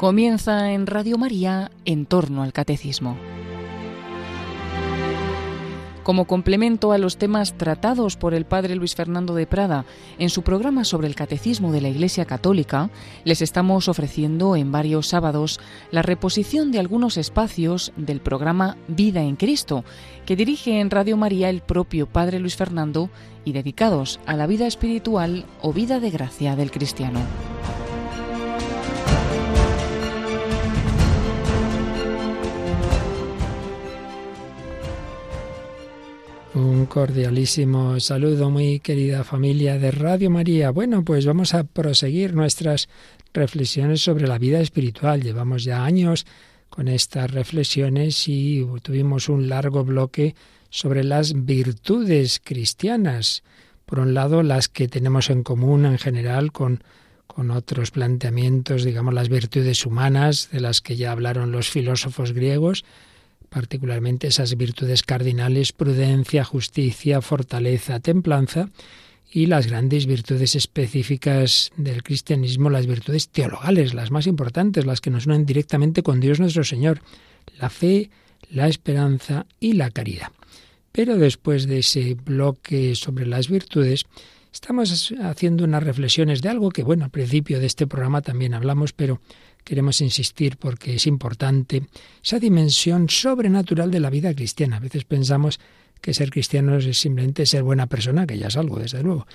Comienza en Radio María en torno al catecismo. Como complemento a los temas tratados por el padre Luis Fernando de Prada en su programa sobre el catecismo de la Iglesia Católica, les estamos ofreciendo en varios sábados la reposición de algunos espacios del programa Vida en Cristo, que dirige en Radio María el propio padre Luis Fernando y dedicados a la vida espiritual o vida de gracia del cristiano. Un cordialísimo saludo, muy querida familia de Radio María. Bueno, pues vamos a proseguir nuestras reflexiones sobre la vida espiritual. Llevamos ya años con estas reflexiones y tuvimos un largo bloque sobre las virtudes cristianas. Por un lado, las que tenemos en común en general con, con otros planteamientos, digamos, las virtudes humanas, de las que ya hablaron los filósofos griegos, particularmente esas virtudes cardinales, prudencia, justicia, fortaleza, templanza, y las grandes virtudes específicas del cristianismo, las virtudes teologales, las más importantes, las que nos unen directamente con Dios nuestro Señor, la fe, la esperanza y la caridad. Pero después de ese bloque sobre las virtudes, estamos haciendo unas reflexiones de algo que, bueno, al principio de este programa también hablamos, pero queremos insistir porque es importante esa dimensión sobrenatural de la vida cristiana. A veces pensamos que ser cristianos es simplemente ser buena persona, que ya es algo, desde luego.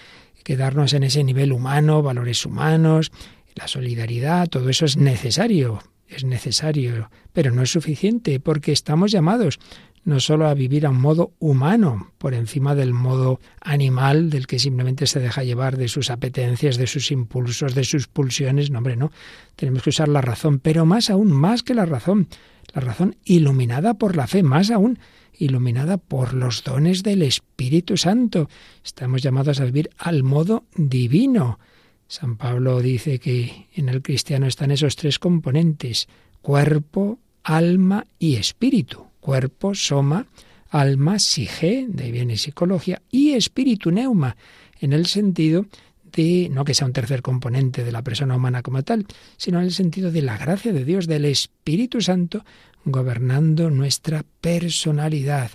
Quedarnos en ese nivel humano, valores humanos, la solidaridad, todo eso es necesario, es necesario, pero no es suficiente porque estamos llamados no solo a vivir a un modo humano, por encima del modo animal, del que simplemente se deja llevar de sus apetencias, de sus impulsos, de sus pulsiones. No, hombre, no. Tenemos que usar la razón, pero más aún, más que la razón, la razón iluminada por la fe, más aún iluminada por los dones del Espíritu Santo. Estamos llamados a vivir al modo divino. San Pablo dice que en el cristiano están esos tres componentes, cuerpo, alma y espíritu cuerpo, soma, alma, sige, de bien y psicología, y espíritu, neuma, en el sentido de, no que sea un tercer componente de la persona humana como tal, sino en el sentido de la gracia de Dios, del Espíritu Santo, gobernando nuestra personalidad.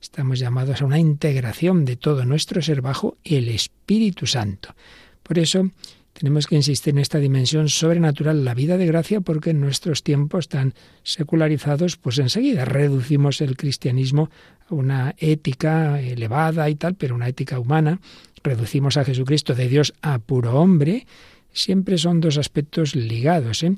Estamos llamados a una integración de todo nuestro ser bajo el Espíritu Santo. Por eso tenemos que insistir en esta dimensión sobrenatural, la vida de gracia, porque en nuestros tiempos tan secularizados, pues enseguida reducimos el cristianismo a una ética elevada y tal, pero una ética humana. Reducimos a Jesucristo de Dios a puro hombre. Siempre son dos aspectos ligados. ¿eh?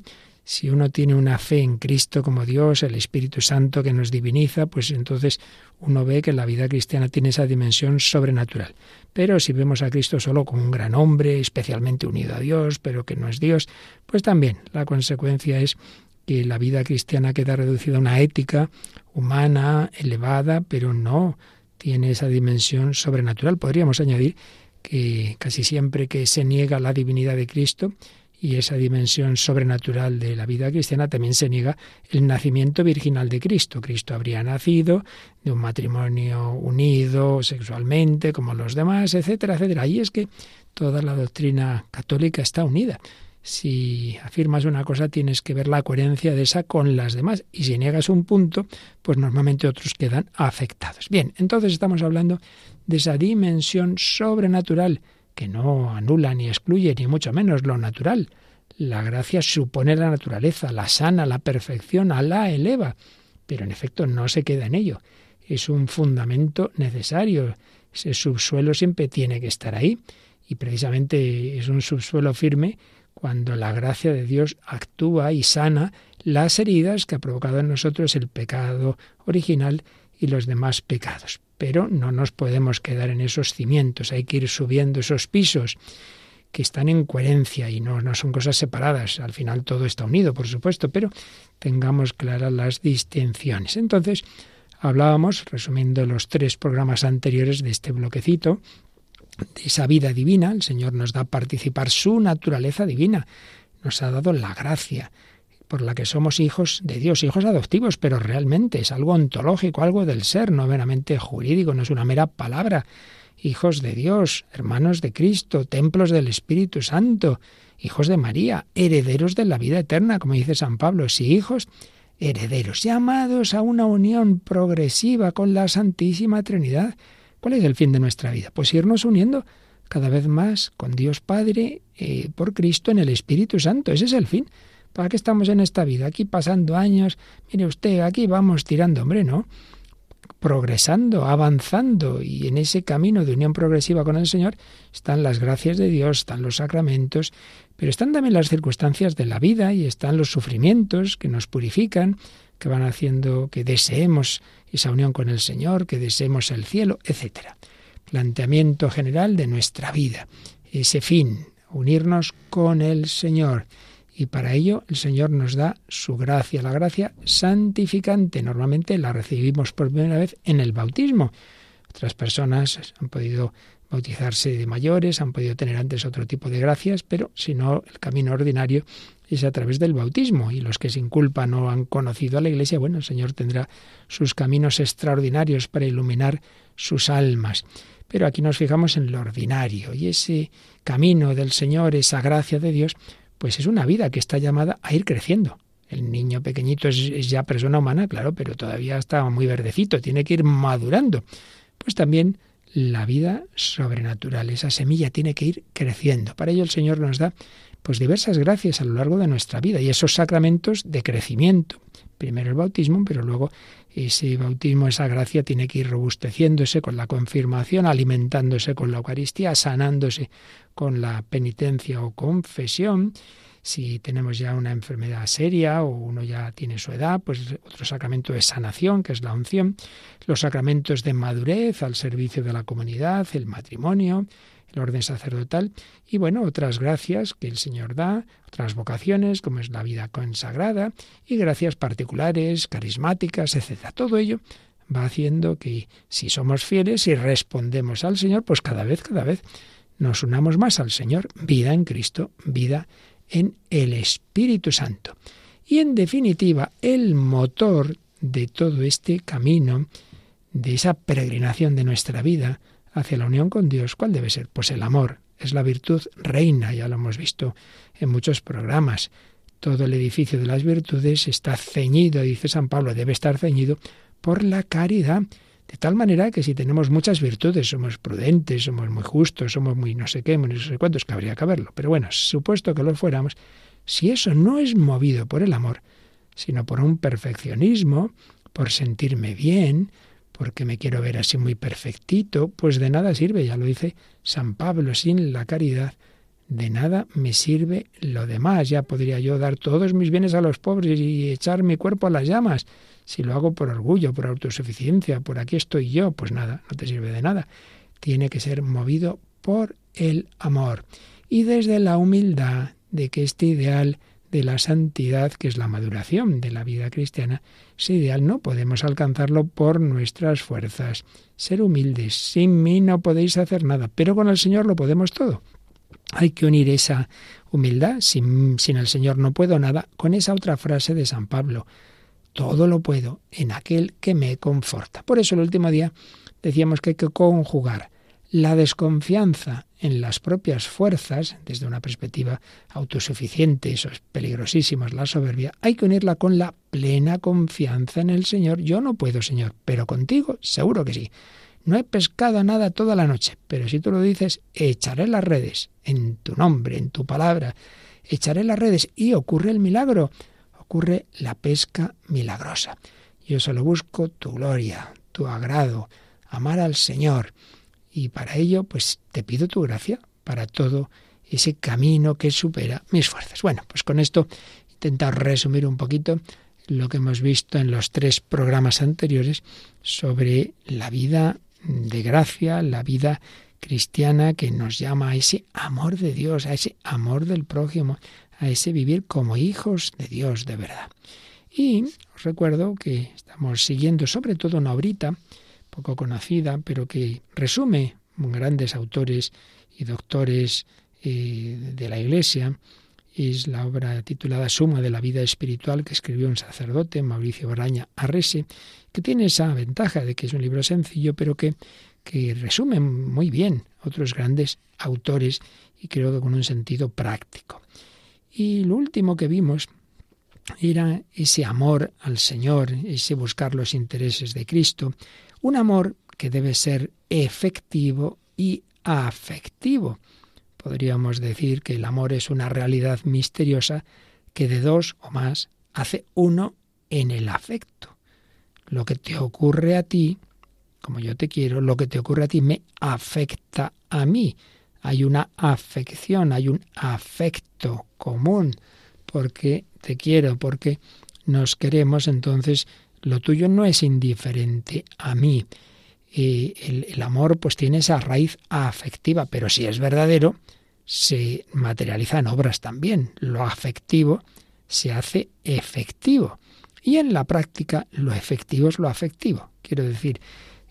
Si uno tiene una fe en Cristo como Dios, el Espíritu Santo que nos diviniza, pues entonces uno ve que la vida cristiana tiene esa dimensión sobrenatural. Pero si vemos a Cristo solo como un gran hombre, especialmente unido a Dios, pero que no es Dios, pues también la consecuencia es que la vida cristiana queda reducida a una ética humana, elevada, pero no tiene esa dimensión sobrenatural. Podríamos añadir que casi siempre que se niega la divinidad de Cristo, y esa dimensión sobrenatural de la vida cristiana también se niega el nacimiento virginal de Cristo. Cristo habría nacido de un matrimonio unido sexualmente como los demás, etcétera, etcétera. Y es que toda la doctrina católica está unida. Si afirmas una cosa tienes que ver la coherencia de esa con las demás y si niegas un punto, pues normalmente otros quedan afectados. Bien, entonces estamos hablando de esa dimensión sobrenatural que no anula ni excluye, ni mucho menos lo natural. La gracia supone la naturaleza, la sana, la perfección, la eleva, pero en efecto no se queda en ello. Es un fundamento necesario. Ese subsuelo siempre tiene que estar ahí y precisamente es un subsuelo firme cuando la gracia de Dios actúa y sana las heridas que ha provocado en nosotros el pecado original y los demás pecados pero no nos podemos quedar en esos cimientos, hay que ir subiendo esos pisos que están en coherencia y no, no son cosas separadas. Al final todo está unido, por supuesto, pero tengamos claras las distinciones. Entonces, hablábamos, resumiendo los tres programas anteriores de este bloquecito, de esa vida divina. El Señor nos da a participar su naturaleza divina, nos ha dado la gracia por la que somos hijos de Dios, hijos adoptivos, pero realmente es algo ontológico, algo del ser, no meramente jurídico, no es una mera palabra. hijos de Dios, hermanos de Cristo, templos del Espíritu Santo, hijos de María, herederos de la vida eterna, como dice San Pablo, sí, hijos, herederos, llamados a una unión progresiva con la Santísima Trinidad. ¿Cuál es el fin de nuestra vida? Pues irnos uniendo cada vez más con Dios Padre, eh, por Cristo en el Espíritu Santo. Ese es el fin. ¿Para qué estamos en esta vida? Aquí pasando años, mire usted, aquí vamos tirando, hombre, ¿no? progresando, avanzando y en ese camino de unión progresiva con el Señor están las gracias de Dios, están los sacramentos, pero están también las circunstancias de la vida y están los sufrimientos que nos purifican, que van haciendo que deseemos esa unión con el Señor, que deseemos el cielo, etc. Planteamiento general de nuestra vida, ese fin, unirnos con el Señor. Y para ello el Señor nos da su gracia, la gracia santificante. Normalmente la recibimos por primera vez en el bautismo. Otras personas han podido bautizarse de mayores, han podido tener antes otro tipo de gracias, pero si no, el camino ordinario es a través del bautismo. Y los que sin culpa no han conocido a la Iglesia, bueno, el Señor tendrá sus caminos extraordinarios para iluminar sus almas. Pero aquí nos fijamos en lo ordinario y ese camino del Señor, esa gracia de Dios, pues es una vida que está llamada a ir creciendo. El niño pequeñito es, ya persona humana, claro, pero todavía está muy verdecito, tiene que ir madurando. Pues también la vida sobrenatural, esa semilla tiene que ir creciendo. Para ello el Señor nos da pues diversas gracias a lo largo de nuestra vida y esos sacramentos de crecimiento. Primero el bautismo, pero luego ese bautismo, esa gracia tiene que ir robusteciéndose con la confirmación, alimentándose con la Eucaristía, sanándose con la penitencia o confesión. Si tenemos ya una enfermedad seria o uno ya tiene su edad, pues otro sacramento de sanación, que es la unción, los sacramentos de madurez al servicio de la comunidad, el matrimonio, el orden sacerdotal y bueno, otras gracias que el Señor da, otras vocaciones como es la vida consagrada y gracias particulares, carismáticas, etcétera. Todo ello va haciendo que si somos fieles y respondemos al Señor, pues cada vez, cada vez nos unamos más al Señor, vida en Cristo, vida en el Espíritu Santo. Y en definitiva, el motor de todo este camino, de esa peregrinación de nuestra vida hacia la unión con Dios, ¿cuál debe ser? Pues el amor. Es la virtud reina, ya lo hemos visto en muchos programas. Todo el edificio de las virtudes está ceñido, dice San Pablo, debe estar ceñido por la caridad. De tal manera que si tenemos muchas virtudes, somos prudentes, somos muy justos, somos muy no sé qué, no sé cuántos, que habría que verlo. Pero bueno, supuesto que lo fuéramos, si eso no es movido por el amor, sino por un perfeccionismo, por sentirme bien, porque me quiero ver así muy perfectito, pues de nada sirve, ya lo dice San Pablo, sin la caridad, de nada me sirve lo demás. Ya podría yo dar todos mis bienes a los pobres y echar mi cuerpo a las llamas. Si lo hago por orgullo, por autosuficiencia, por aquí estoy yo, pues nada, no te sirve de nada. Tiene que ser movido por el amor. Y desde la humildad de que este ideal de la santidad, que es la maduración de la vida cristiana, ese ideal no podemos alcanzarlo por nuestras fuerzas. Ser humildes, sin mí no podéis hacer nada, pero con el Señor lo podemos todo. Hay que unir esa humildad, sin, sin el Señor no puedo nada, con esa otra frase de San Pablo, todo lo puedo en aquel que me conforta. Por eso el último día decíamos que hay que conjugar la desconfianza en las propias fuerzas, desde una perspectiva autosuficiente, eso es peligrosísimo, es la soberbia, hay que unirla con la plena confianza en el Señor. Yo no puedo, Señor, pero contigo seguro que sí. No he pescado nada toda la noche, pero si tú lo dices, echaré las redes en tu nombre, en tu palabra, echaré las redes y ocurre el milagro ocurre la pesca milagrosa. Yo solo busco tu gloria, tu agrado, amar al Señor. Y para ello, pues te pido tu gracia para todo ese camino que supera mis fuerzas. Bueno, pues con esto intentar resumir un poquito lo que hemos visto en los tres programas anteriores sobre la vida de gracia, la vida cristiana que nos llama a ese amor de Dios, a ese amor del prójimo, a ese vivir como hijos de Dios de verdad. Y os recuerdo que estamos siguiendo sobre todo una obrita poco conocida, pero que resume grandes autores y doctores eh, de la Iglesia. Es la obra titulada Suma de la vida espiritual que escribió un sacerdote, Mauricio Baraña Arrese, que tiene esa ventaja de que es un libro sencillo, pero que que resumen muy bien otros grandes autores y creo que con un sentido práctico. Y lo último que vimos era ese amor al Señor, ese buscar los intereses de Cristo, un amor que debe ser efectivo y afectivo. Podríamos decir que el amor es una realidad misteriosa que de dos o más hace uno en el afecto. Lo que te ocurre a ti, como yo te quiero, lo que te ocurre a ti me afecta a mí. Hay una afección, hay un afecto común, porque te quiero, porque nos queremos, entonces lo tuyo no es indiferente a mí. Y el, el, amor pues tiene esa raíz afectiva, pero si es verdadero, se materializa en obras también. Lo afectivo se hace efectivo. Y en la práctica lo efectivo es lo afectivo. Quiero decir,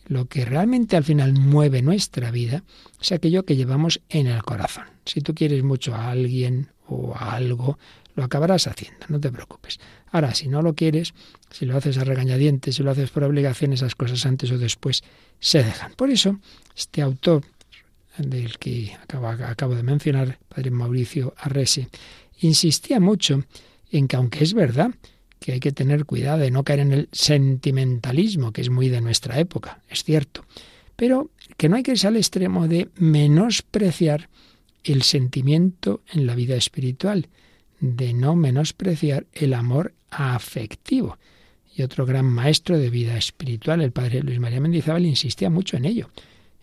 lo que realmente al final mueve nuestra vida es aquello que llevamos en el corazón. Si tú quieres mucho a alguien o a algo, lo acabarás haciendo, no te preocupes. Ahora, si no lo quieres, si lo haces a regañadientes, si lo haces por obligación, esas cosas antes o después se dejan. Por eso, este autor del que acabo, acabo de mencionar, padre Mauricio Arrese, insistía mucho en que aunque es verdad que hay que tener cuidado de no caer en el sentimentalismo, que es muy de nuestra época, es cierto, pero que no hay que irse al extremo de menospreciar el sentimiento en la vida espiritual, de no menospreciar el amor afectivo. Y otro gran maestro de vida espiritual, el padre Luis María Mendizábal, insistía mucho en ello.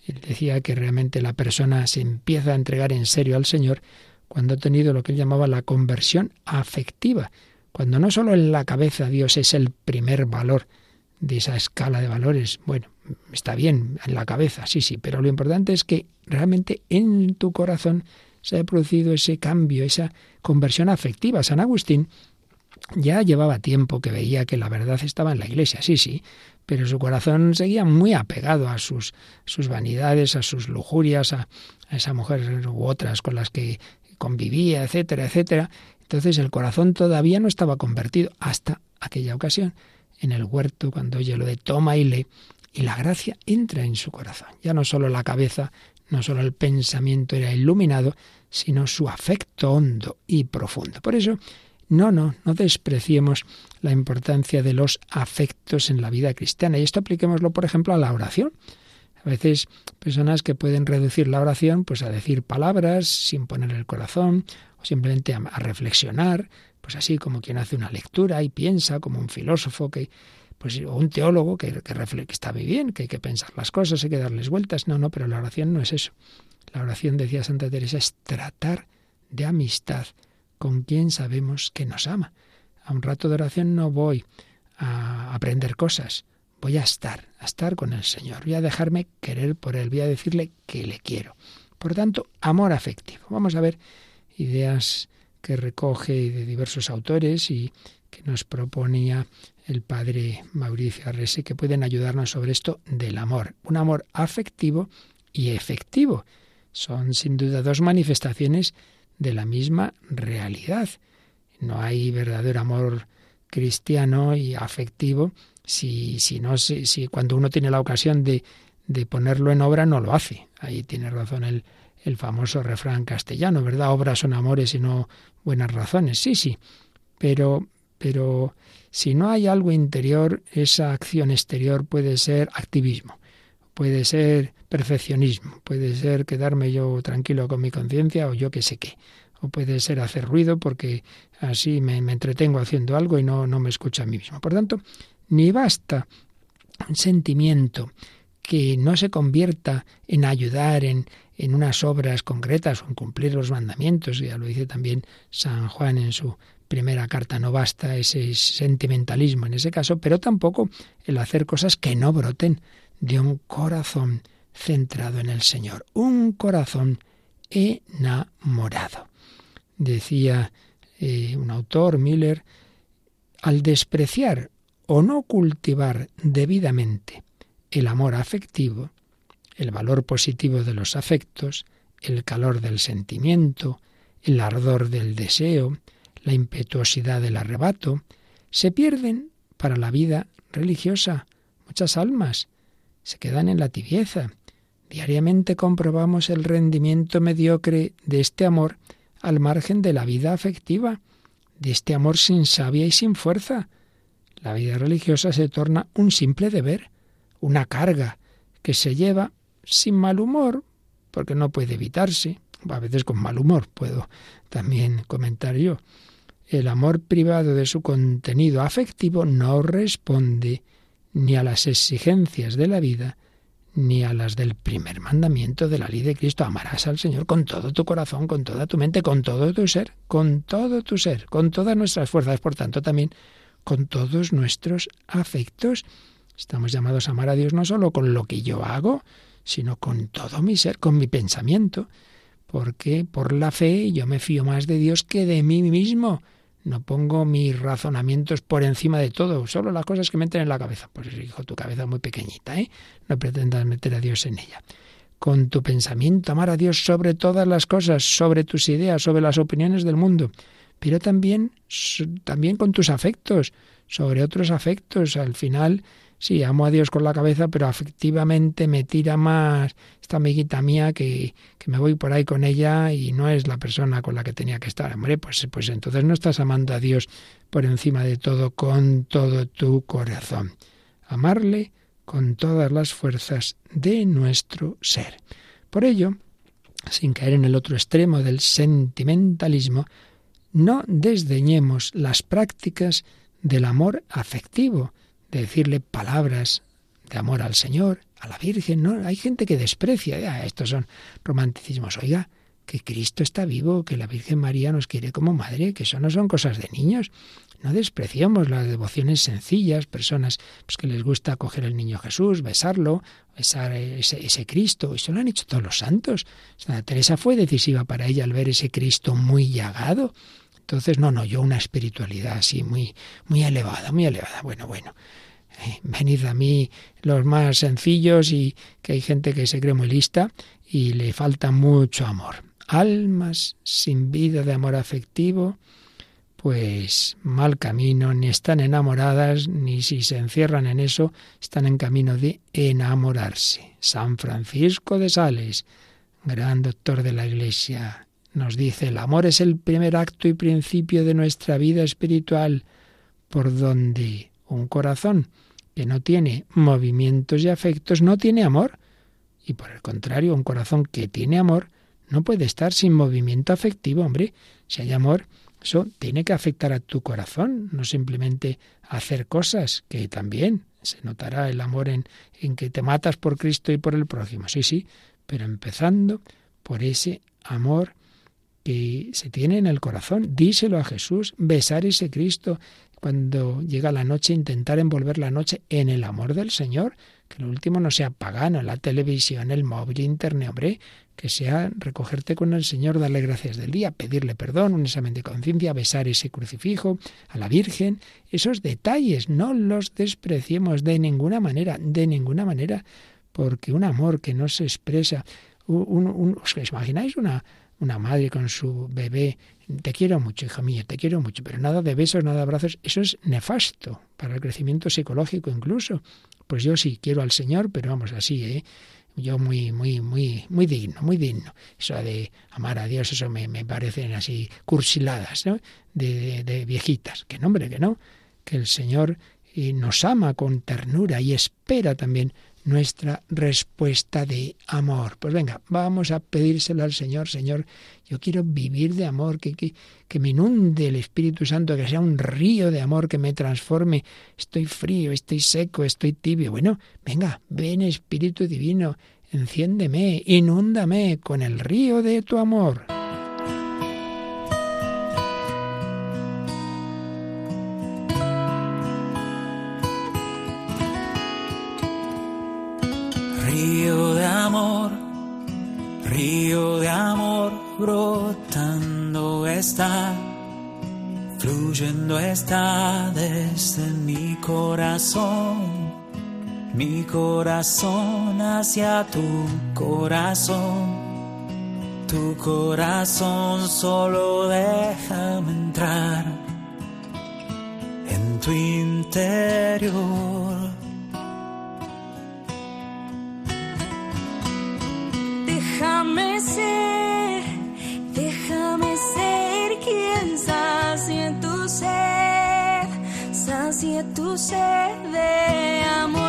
Él decía que realmente la persona se empieza a entregar en serio al Señor cuando ha tenido lo que él llamaba la conversión afectiva, cuando no solo en la cabeza Dios es el primer valor de esa escala de valores, bueno, está bien en la cabeza, sí, sí, pero lo importante es que realmente en tu corazón se ha producido ese cambio, esa conversión afectiva. San Agustín ya llevaba tiempo que veía que la verdad estaba en la iglesia, sí, sí, pero su corazón seguía muy apegado a sus, vanidades, a sus lujurias, a, a esa mujer u otras con las que convivía, etcétera, etcétera. Entonces el corazón todavía no estaba convertido hasta aquella ocasión en el huerto cuando oye lo de toma y lee y la gracia entra en su corazón. Ya no solo la cabeza, no solo el pensamiento era iluminado, sino su afecto hondo y profundo. Por eso, no, no, no despreciemos la importancia de los afectos en la vida cristiana. Y esto apliquémoslo, por ejemplo, a la oración. A veces personas que pueden reducir la oración pues a decir palabras sin poner el corazón o simplemente a, reflexionar, pues así como quien hace una lectura y piensa como un filósofo que pues o un teólogo que, que, que está muy bien, que hay que pensar las cosas, hay que darles vueltas. No, no, pero la oración no es eso. La oración, decía Santa Teresa, es tratar de amistad con quien sabemos que nos ama. A un rato de oración no voy a aprender cosas, voy a estar, a estar con el Señor, voy a dejarme querer por Él, voy a decirle que le quiero. Por tanto, amor afectivo. Vamos a ver ideas que recoge de diversos autores y que nos proponía el padre Mauricio Arrese, que pueden ayudarnos sobre esto del amor. Un amor afectivo y efectivo. Son sin duda dos manifestaciones de la misma realidad. No hay verdadero amor cristiano y afectivo si, si, no, si, si cuando uno tiene la ocasión de, de ponerlo en obra no lo hace. Ahí tiene razón el, el famoso refrán castellano, ¿verdad? Obras son amores y no buenas razones. Sí, sí, pero, pero si no hay algo interior, esa acción exterior puede ser activismo, puede ser perfeccionismo, puede ser quedarme yo tranquilo con mi conciencia o yo qué sé qué, o puede ser hacer ruido porque así me, entretengo haciendo algo y no, no me escucho a mí mismo. Por tanto, ni basta un sentimiento que no se convierta en ayudar en, en unas obras concretas o en cumplir los mandamientos, ya lo dice también San Juan en su primera carta, no basta ese sentimentalismo en ese caso, pero tampoco el hacer cosas que no broten de un corazón centrado en el Señor, un corazón enamorado. Decía eh, un autor, Miller, al despreciar o no cultivar debidamente el amor afectivo, el valor positivo de los afectos, el calor del sentimiento, el ardor del deseo, la impetuosidad del arrebato, se pierden para la vida religiosa. Muchas almas se quedan en la tibieza, Diariamente comprobamos el rendimiento mediocre de este amor al margen de la vida afectiva, de este amor sin sabia y sin fuerza. La vida religiosa se torna un simple deber, una carga que se lleva sin mal humor, porque no puede evitarse, a veces con mal humor puedo también comentar yo. El amor privado de su contenido afectivo no responde ni a las exigencias de la vida, ni a las del primer mandamiento de la ley de Cristo. Amarás al Señor con todo tu corazón, con toda tu mente, con todo tu ser, con todo tu ser, con todas nuestras fuerzas, por tanto también con todos nuestros afectos. Estamos llamados a amar a Dios no solo con lo que yo hago, sino con todo mi ser, con mi pensamiento, porque por la fe yo me fío más de Dios que de mí mismo. No pongo mis razonamientos por encima de todo, solo las cosas que me entran en la cabeza. Pues hijo, tu cabeza es muy pequeñita, ¿eh? No pretendas meter a Dios en ella. Con tu pensamiento, amar a Dios sobre todas las cosas, sobre tus ideas, sobre las opiniones del mundo, pero también, también con tus afectos, sobre otros afectos. Al final, sí, amo a Dios con la cabeza, pero afectivamente me tira más esta amiguita mía que, que, me voy por ahí con ella y no es la persona con la que tenía que estar. Hombre, pues, pues entonces no estás amando a Dios por encima de todo, con todo tu corazón. Amarle con todas las fuerzas de nuestro ser. Por ello, sin caer en el otro extremo del sentimentalismo, no desdeñemos las prácticas del amor afectivo, de decirle palabras de amor al Señor, a la Virgen. No, hay gente que desprecia, ah, estos son romanticismos. Oiga, que Cristo está vivo, que la Virgen María nos quiere como madre, que eso no son cosas de niños. No despreciamos las devociones sencillas, personas pues, que les gusta coger el niño Jesús, besarlo, besar ese, ese Cristo. Eso lo han hecho todos los santos. Santa Teresa fue decisiva para ella al ver ese Cristo muy llagado. Entonces, no, no, yo una espiritualidad así muy, muy elevada, muy elevada. Bueno, bueno. Venid a mí los más sencillos y que hay gente que se cree muy lista y le falta mucho amor. Almas sin vida de amor afectivo, pues mal camino, ni están enamoradas, ni si se encierran en eso, están en camino de enamorarse. San Francisco de Sales, gran doctor de la Iglesia, nos dice, el amor es el primer acto y principio de nuestra vida espiritual, por donde un corazón que no tiene movimientos y afectos no tiene amor. Y por el contrario, un corazón que tiene amor no puede estar sin movimiento afectivo, hombre. Si hay amor, eso tiene que afectar a tu corazón, no simplemente hacer cosas, que también se notará el amor en, en que te matas por Cristo y por el prójimo. Sí, sí, pero empezando por ese amor que se tiene en el corazón. Díselo a Jesús, besar ese Cristo. Cuando llega la noche, intentar envolver la noche en el amor del Señor. Que lo último no sea pagano, la televisión, el móvil, internet, hombre, que sea recogerte con el Señor, darle gracias del día, pedirle perdón, un examen de conciencia, besar ese crucifijo, a la Virgen. Esos detalles no los despreciemos de ninguna manera, de ninguna manera, porque un amor que no se expresa, un, ¿os imagináis una, una madre con su bebé, te quiero mucho, hijo mío, te quiero mucho, pero nada de besos, nada de abrazos, eso es nefasto para el crecimiento psicológico incluso. Pues yo sí quiero al Señor, pero vamos así, ¿eh? Yo muy, muy, muy, muy digno, muy digno. Eso de amar a Dios, eso me, me parecen así cursiladas, ¿no? De, de, viejitas. Que no, hombre, que no. Que el Señor eh, nos ama con ternura y espera también nuestra respuesta de amor. Pues venga, vamos a pedírselo al Señor, Señor, yo quiero vivir de amor, que, que, que, me inunde el Espíritu Santo, que sea un río de amor que me transforme. Estoy frío, estoy seco, estoy tibio. Bueno, venga, ven Espíritu Divino, enciéndeme, inúndame con el río de tu amor. Brotando está, fluyendo está desde mi corazón, mi corazón hacia tu corazón. Tu corazón solo déjame entrar en tu interior que tú se de amor.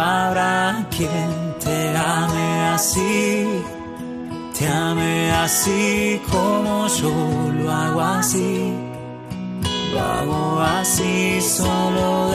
Habrá quien te ame así, te ame así como yo lo hago así, lo hago así, solo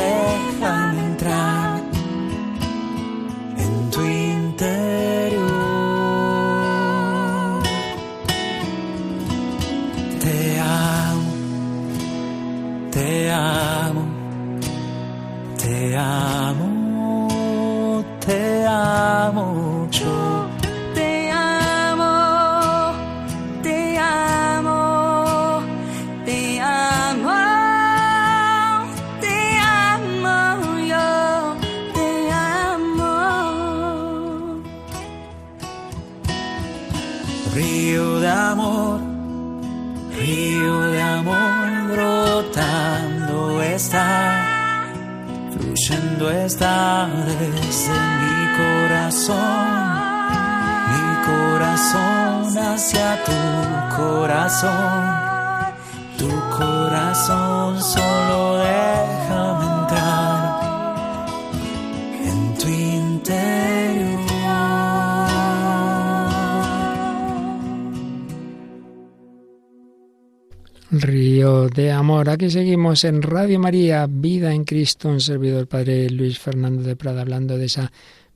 corazón, mi corazón hacia tu corazón, tu corazón solo déjame entrar en tu interior. Río de Amor. Aquí seguimos en Radio María, Vida en Cristo, un servidor Padre Luis Fernando de Prada, hablando de esa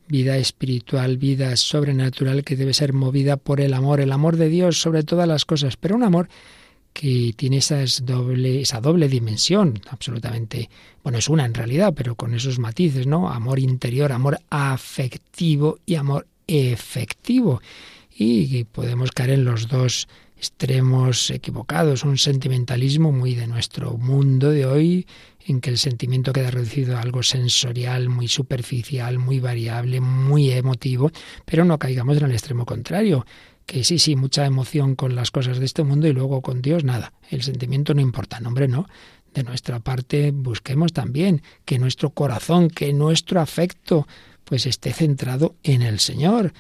vida espiritual, vida sobrenatural que debe ser movida por el amor, el amor de Dios sobre todas las cosas, pero un amor que tiene esas doble, esa doble dimensión, absolutamente, bueno, es una en realidad, pero con esos matices, ¿no? Amor interior, amor afectivo y amor efectivo. Y podemos caer en los dos extremos equivocados, un sentimentalismo muy de nuestro mundo de hoy, en que el sentimiento queda reducido a algo sensorial, muy superficial, muy variable, muy emotivo, pero no caigamos en el extremo contrario, que sí, sí, mucha emoción con las cosas de este mundo y luego con Dios nada. El sentimiento no importa, no, hombre, no. De nuestra parte busquemos también que nuestro corazón, que nuestro afecto, pues esté centrado en el Señor.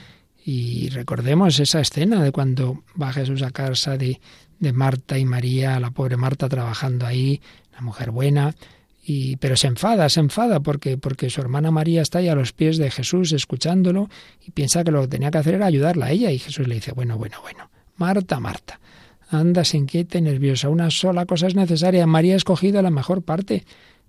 Y recordemos esa escena de cuando va Jesús a casa de, de Marta y María, la pobre Marta trabajando ahí, la mujer buena, y, pero se enfada, se enfada porque, porque su hermana María está ahí a los pies de Jesús escuchándolo y piensa que lo que tenía que hacer era ayudarla a ella. Y Jesús le dice, bueno, bueno, bueno, Marta, Marta, andas inquieta y nerviosa, una sola cosa es necesaria, María ha escogido la mejor parte.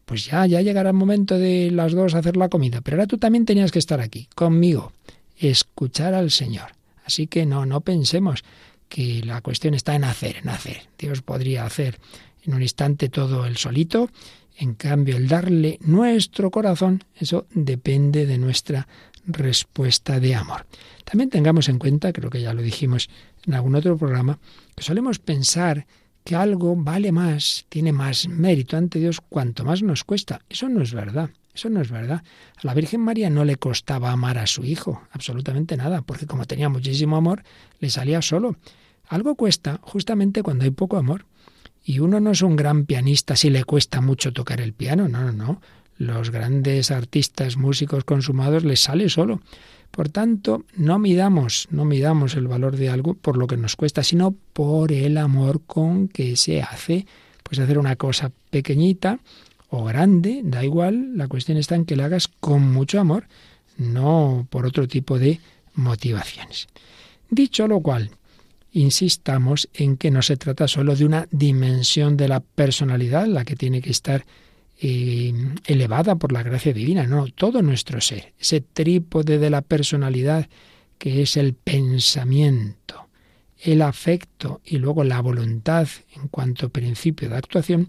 Pues ya, ya llegará el momento de las dos hacer la comida, pero ahora tú también tenías que estar aquí, conmigo, escuchar al Señor. Así que no, no pensemos que la cuestión está en hacer, en hacer. Dios podría hacer en un instante todo el solito en cambio, el darle nuestro corazón, eso depende de nuestra respuesta de amor. También tengamos en cuenta, creo que ya lo dijimos en algún otro programa, que solemos pensar que algo vale más, tiene más mérito ante Dios cuanto más nos cuesta. Eso no es verdad. Eso no es verdad. A la Virgen María no le costaba amar a su hijo, absolutamente nada, porque como tenía muchísimo amor, le salía solo. Algo cuesta justamente cuando hay poco amor. Y uno no es un gran pianista si le cuesta mucho tocar el piano, no, no, no. Los grandes artistas, músicos consumados les sale solo. Por tanto, no midamos, no midamos el valor de algo por lo que nos cuesta, sino por el amor con que se hace. Pues hacer una cosa pequeñita o grande, da igual, la cuestión está en que la hagas con mucho amor, no por otro tipo de motivaciones. Dicho lo cual, insistamos en que no se trata solo de una dimensión de la personalidad, la que tiene que estar eh, elevada por la gracia divina, no, todo nuestro ser, ese trípode de la personalidad que es el pensamiento, el afecto y luego la voluntad en cuanto principio de actuación,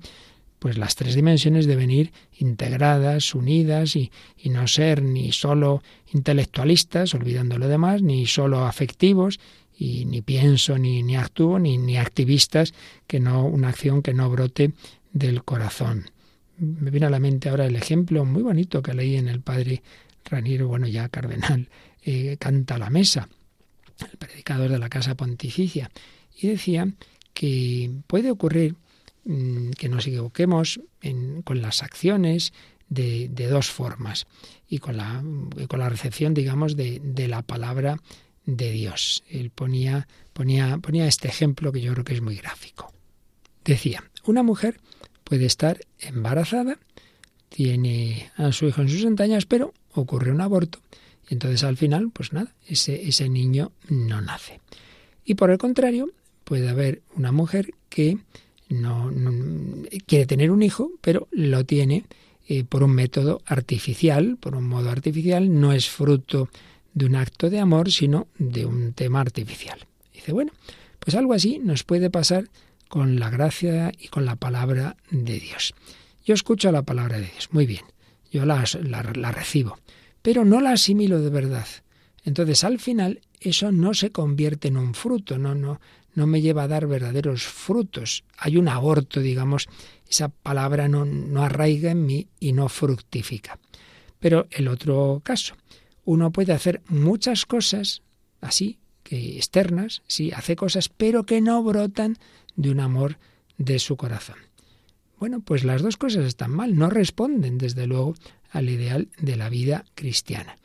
pues las tres dimensiones deben ir integradas, unidas y, y, no ser ni solo intelectualistas, olvidando lo demás, ni solo afectivos, y ni pienso ni, ni actúo, ni, ni activistas, que no, una acción que no brote del corazón. Me viene a la mente ahora el ejemplo muy bonito que leí en el padre Raniero, bueno, ya cardenal, eh, canta la mesa, el predicador de la Casa Pontificia, y decía que puede ocurrir mm, que nos equivoquemos con las acciones de, dos formas y con la, con la recepción, digamos, de, de, la palabra de Dios. Él ponía, ponía, ponía este ejemplo que yo creo que es muy gráfico. Decía, una mujer puede estar embarazada, tiene a su hijo en sus entrañas, pero ocurre un aborto. Y entonces al final, pues nada, ese, ese niño no nace. Y por el contrario, puede haber una mujer que no, quiere tener un hijo, pero lo tiene eh, por un método artificial, por un modo artificial, no es fruto de un acto de amor, sino de un tema artificial. Dice, bueno, pues algo así nos puede pasar con la gracia y con la palabra de Dios. Yo escucho la palabra de Dios, muy bien, yo la, la, recibo, pero no la asimilo de verdad. Entonces, al final, eso no se convierte en un fruto, no, no, no me lleva a dar verdaderos frutos. Hay un aborto, digamos, esa palabra no, no arraiga en mí y no fructifica. Pero el otro caso, uno puede hacer muchas cosas así, que externas, sí, hace cosas, pero que no brotan de un amor de su corazón. Bueno, pues las dos cosas están mal, no responden desde luego al ideal de la vida cristiana.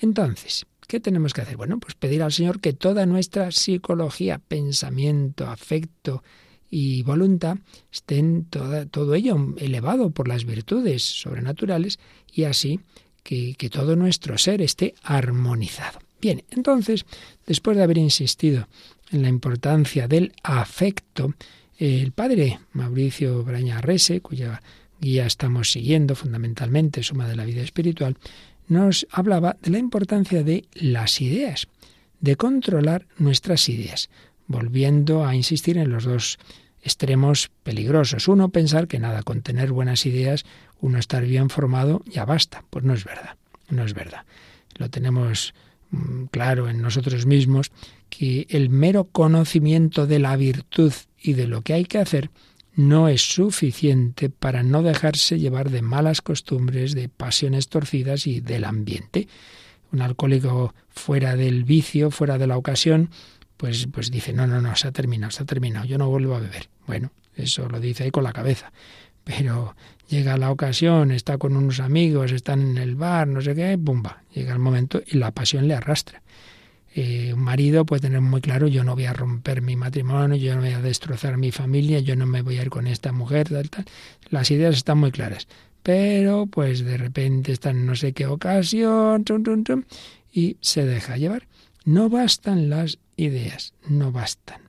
Entonces, ¿qué tenemos que hacer? Bueno, pues pedir al Señor que toda nuestra psicología, pensamiento, afecto y voluntad estén todo ello elevado por las virtudes sobrenaturales y así que, todo nuestro ser esté armonizado. Bien, entonces, después de haber insistido en la importancia del afecto, el padre Mauricio Braña Rese, cuya guía estamos siguiendo fundamentalmente, Suma de la Vida Espiritual, nos hablaba de la importancia de las ideas, de controlar nuestras ideas, volviendo a insistir en los dos extremos peligrosos. Uno, pensar que nada, con tener buenas ideas, uno estar bien formado, ya basta. Pues no es verdad, no es verdad. Lo tenemos mm, claro en nosotros mismos que el mero conocimiento de la virtud y de lo que hay que hacer no es suficiente para no dejarse llevar de malas costumbres, de pasiones torcidas y del ambiente. Un alcohólico fuera del vicio, fuera de la ocasión, pues, pues dice, no, no, no, se ha terminado, se ha terminado, yo no vuelvo a beber. Bueno, eso lo dice ahí con la cabeza. Pero llega la ocasión, está con unos amigos, están en el bar, no sé qué, ¡bumba! Llega el momento y la pasión le arrastra. Eh, un marido puede tener muy claro, yo no voy a romper mi matrimonio, yo no voy a destrozar mi familia, yo no me voy a ir con esta mujer, tal, tal. Las ideas están muy claras. Pero, pues de repente está en no sé qué ocasión, y se deja llevar. No bastan las ideas, no bastan.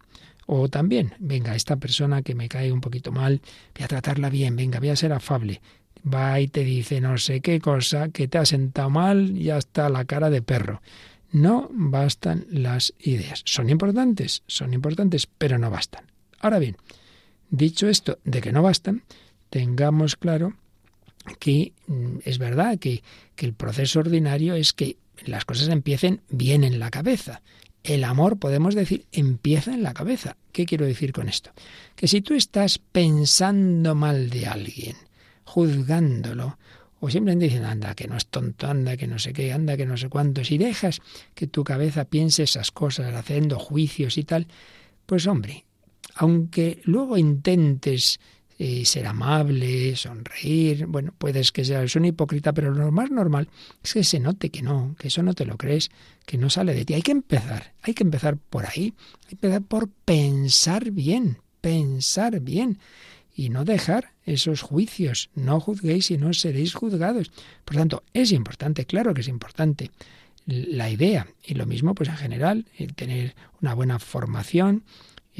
O también, venga, esta persona que me cae un poquito mal, voy a tratarla bien, venga, voy a ser afable. Va y te dice no sé qué cosa, que te ha sentado mal y hasta la cara de perro. No bastan las ideas. Son importantes, son importantes, pero no bastan. Ahora bien, dicho esto de que no bastan, tengamos claro que mm, es verdad que, que el proceso ordinario es que las cosas empiecen bien en la cabeza. El amor, podemos decir, empieza en la cabeza. ¿Qué quiero decir con esto? Que si tú estás pensando mal de alguien, juzgándolo, o simplemente dicen, anda, que no es tonto, anda, que no sé qué, anda, que no sé cuánto. Si dejas que tu cabeza piense esas cosas, haciendo juicios y tal, pues hombre, aunque luego intentes ser amable, sonreír, bueno, puedes que seas un hipócrita, pero lo más normal es que se note que no, que eso no te lo crees, que no sale de ti. Hay que empezar, hay que empezar por ahí, hay que empezar por pensar bien, pensar bien y no dejar esos juicios. No juzguéis y no seréis juzgados. Por tanto, es importante, claro que es importante la idea y lo mismo pues en general, el tener una buena formación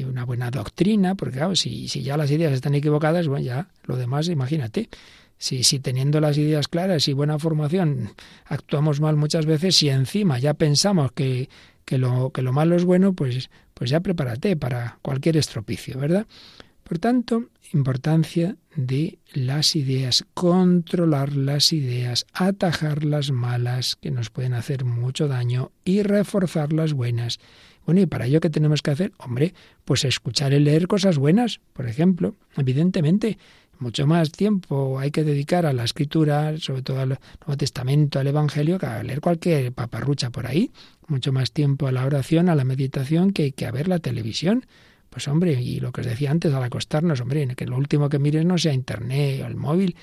una buena doctrina, porque claro, si, si ya las ideas están equivocadas, bueno, ya lo demás, imagínate. Si, si teniendo las ideas claras y buena formación actuamos mal muchas veces, si encima ya pensamos que, que, lo, que lo malo es bueno, pues, pues ya prepárate para cualquier estropicio, ¿verdad? Por tanto, importancia de las ideas, controlar las ideas, atajar las malas que nos pueden hacer mucho daño y reforzar las buenas. Bueno, ¿y para ello qué tenemos que hacer? Hombre, pues escuchar y leer cosas buenas, por ejemplo. Evidentemente, mucho más tiempo hay que dedicar a la escritura, sobre todo al Nuevo Testamento, al Evangelio, que a leer cualquier paparrucha por ahí. Mucho más tiempo a la oración, a la meditación, que, que a ver la televisión. Pues hombre, y lo que os decía antes, al acostarnos, hombre, que lo último que mires no sea internet o el móvil,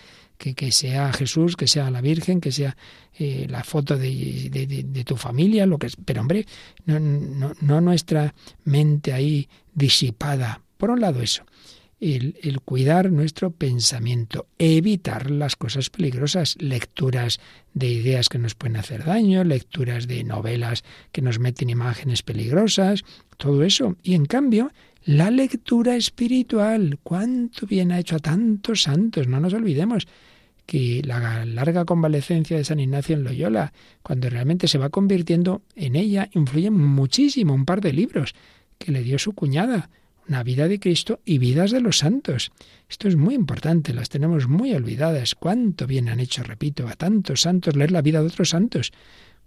que, sea Jesús, que sea la Virgen, que sea eh, la foto de, tu familia, lo que es. Pero hombre, no, no, no nuestra mente ahí disipada. Por un lado eso el, cuidar nuestro pensamiento, evitar las cosas peligrosas, lecturas de ideas que nos pueden hacer daño, lecturas de novelas que nos meten imágenes peligrosas, todo eso. Y en cambio, la lectura espiritual, cuánto bien ha hecho a tantos santos, no nos olvidemos que la larga convalecencia de San Ignacio en Loyola, cuando realmente se va convirtiendo en ella, influye muchísimo un par de libros que le dio su cuñada, una vida de Cristo y vidas de los santos. Esto es muy importante, las tenemos muy olvidadas. Cuánto bien han hecho, repito, a tantos santos leer la vida de otros santos.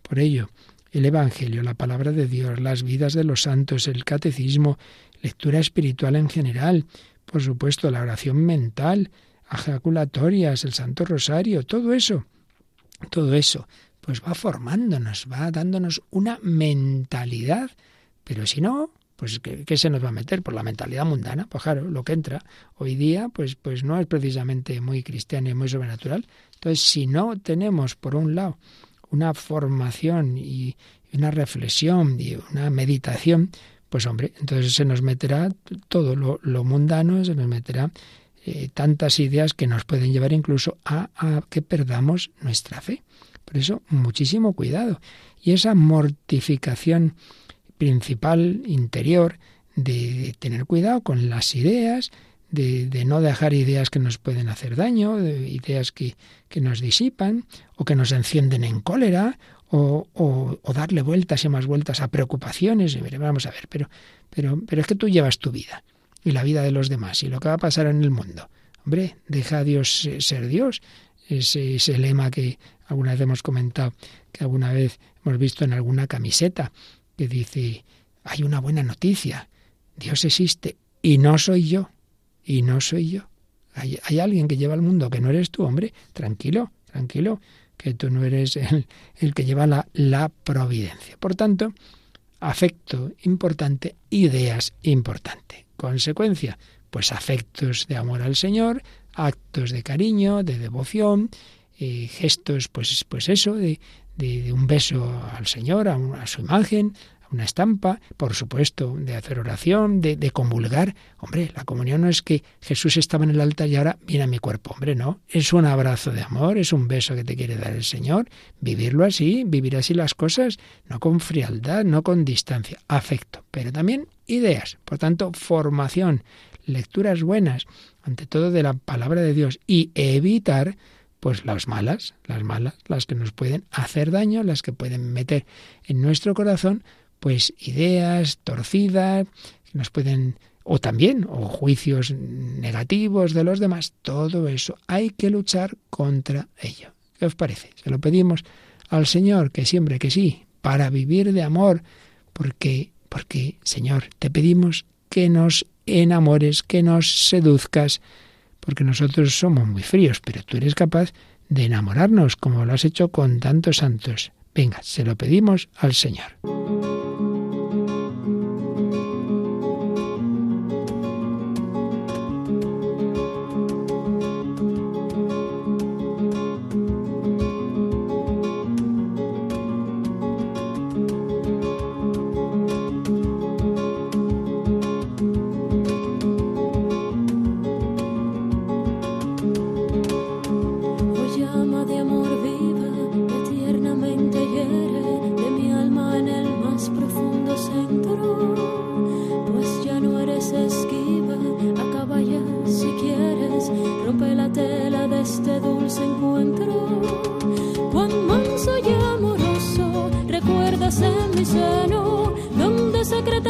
Por ello, el Evangelio, la palabra de Dios, las vidas de los santos, el catecismo, lectura espiritual en general, por supuesto, la oración mental, ejaculatorias, el Santo Rosario, todo eso, todo eso, pues va formándonos, va dándonos una mentalidad. Pero si no, pues ¿qué, se nos va a meter? Por la mentalidad mundana, pues claro, lo que entra hoy día, pues, pues no es precisamente muy cristiano y muy sobrenatural. Entonces, si no tenemos, por un lado, una formación y una reflexión y una meditación, pues hombre, entonces se nos meterá todo lo, mundano, se nos meterá eh, tantas ideas que nos pueden llevar incluso a, que perdamos nuestra fe. Por eso, muchísimo cuidado. Y esa mortificación principal interior de tener cuidado con las ideas, de, no dejar ideas que nos pueden hacer daño, de ideas que, nos disipan o que nos encienden en cólera o, darle vueltas y más vueltas a preocupaciones. Vamos a ver, pero, pero, pero es que tú llevas tu vida y la vida de los demás y lo que va a pasar en el mundo. Hombre, deja a Dios ser Dios. Ese, ese lema que alguna vez hemos comentado, que alguna vez hemos visto en alguna camiseta, que dice, hay una buena noticia, Dios existe y no soy yo, y no soy yo. Hay, alguien que lleva el mundo que no eres tú, hombre, tranquilo, tranquilo, que tú no eres el, el que lleva la, la providencia. Por tanto, afecto importante, ideas importante. Consecuencia, pues afectos de amor al Señor, actos de cariño, de devoción, eh, gestos, pues, pues eso, de, de, un beso al Señor, a, su imagen, a una estampa, por supuesto, de hacer oración, de, de. Hombre, la comunión no es que Jesús estaba en el altar y ahora viene a mi cuerpo. Hombre, no. Es un abrazo de amor, es un beso que te quiere dar el Señor. Vivirlo así, vivir así las cosas, no con frialdad, no con distancia, afecto, pero también ideas. Por tanto, formación, lecturas buenas, ante todo de la palabra de Dios y evitar pues las malas, las malas, las que nos pueden hacer daño, las que pueden meter en nuestro corazón, pues ideas torcidas, que nos pueden, o también, o juicios negativos de los demás, todo eso hay que luchar contra ello. ¿Qué os parece? Se lo pedimos al Señor, que siempre que sí, para vivir de amor, porque, porque, Señor, te pedimos que nos enamores, que nos seduzcas, porque nosotros somos muy fríos, pero tú eres capaz de enamorarnos como lo has hecho con tantos santos. Venga, se lo pedimos al Señor.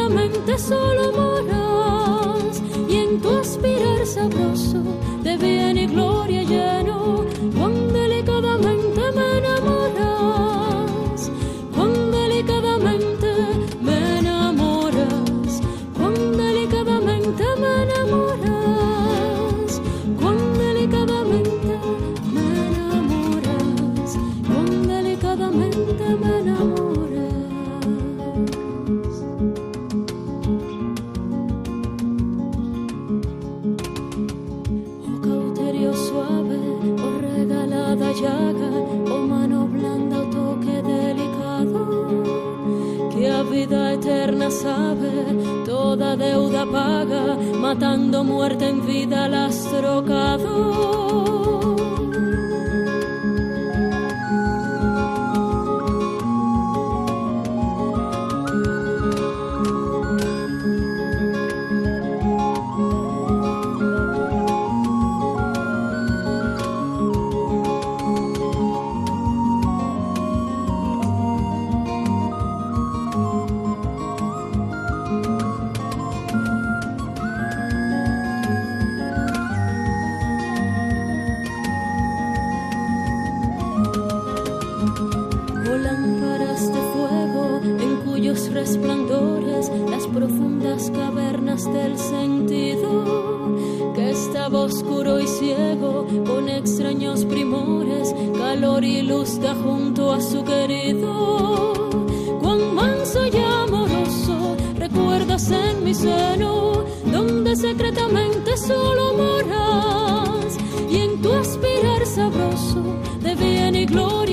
Cuando matando muerte calor y luz da junto a su querido. Cuán manso y amoroso recuerdas en mi seno, donde secretamente solo moras y en tu aspirar sabroso de bien y gloria